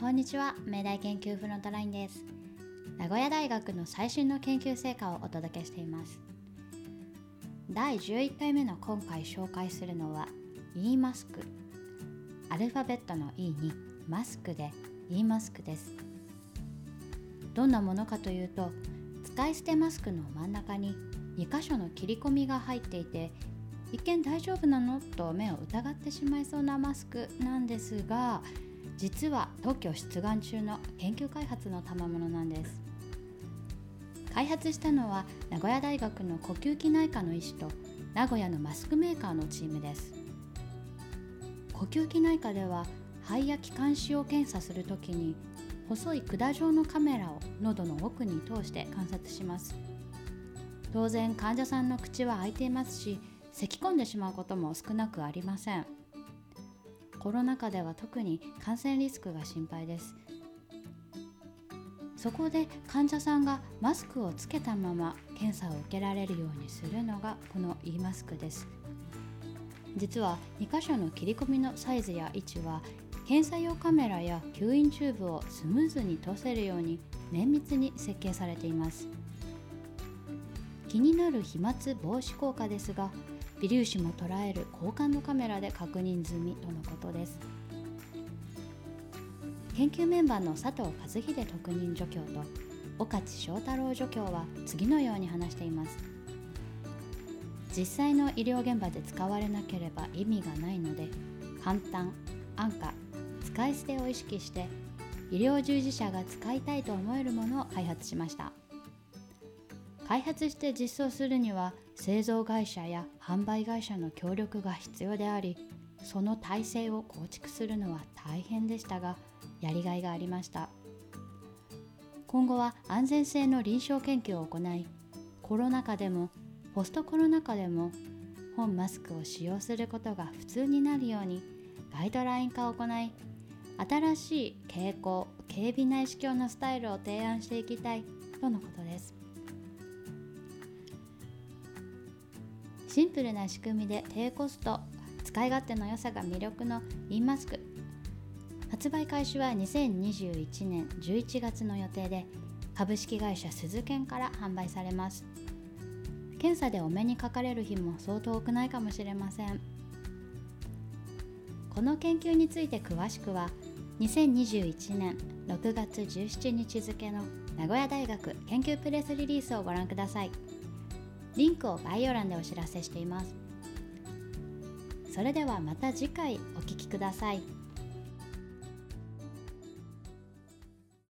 こんにちは。明大研究フロントラインです。名古屋大学の最新の研究成果をお届けしています。第11回目の今回紹介するのは e マスク。アルファベットの E にマスクで e マスクです。どんなものかというと使い捨てマスクの真ん中に2箇所の切り込みが入っていて一見大丈夫なの？と目を疑ってしまいそうなマスクなんですが実は特許出願中の研究開発の賜物なんです。開発したのは名古屋大学の呼吸器内科の医師と名古屋のマスクメーカーのチームです。呼吸器内科では肺や気管支を検査するときに細い管状のカメラを喉の奥に通して観察します。当然患者さんの口は開いていますし咳き込んでしまうことも少なくありません。コロナ禍では特に感染リスクが心配です。そこで患者さんがマスクをつけたまま検査を受けられるようにするのがこの e マスクです。実は2箇所の切り込みのサイズや位置は検査用カメラや吸引チューブをスムーズに通せるように綿密に設計されています。気になる飛沫防止効果ですが微粒子も捉える高感度カメラで確認済みとのことです。研究メンバーの佐藤和秀特任助教と岡地翔太郎助教は次のように話しています。実際の医療現場で使われなければ意味がないので簡単安価使い捨てを意識して医療従事者が使いたいと思えるものを開発しました。開発して実装するには製造会社や販売会社の協力が必要でありその体制を構築するのは大変でしたがやりがいがありました。今後は安全性の臨床研究を行いコロナ禍でもポストコロナ禍でも本マスクを使用することが普通になるようにガイドライン化を行い新しい傾向警備内視鏡のスタイルを提案していきたいとのことです。シンプルな仕組みで低コスト使い勝手の良さが魅力の e マスク。発売開始は2021年11月の予定で株式会社鈴研から販売されます。検査でお目にかかれる日も相当多くないかもしれません。この研究について詳しくは2021年6月17日付の名古屋大学研究プレスリリースをご覧ください。リンクを概要欄でお知らせしていますそれではまた次回お聴きください。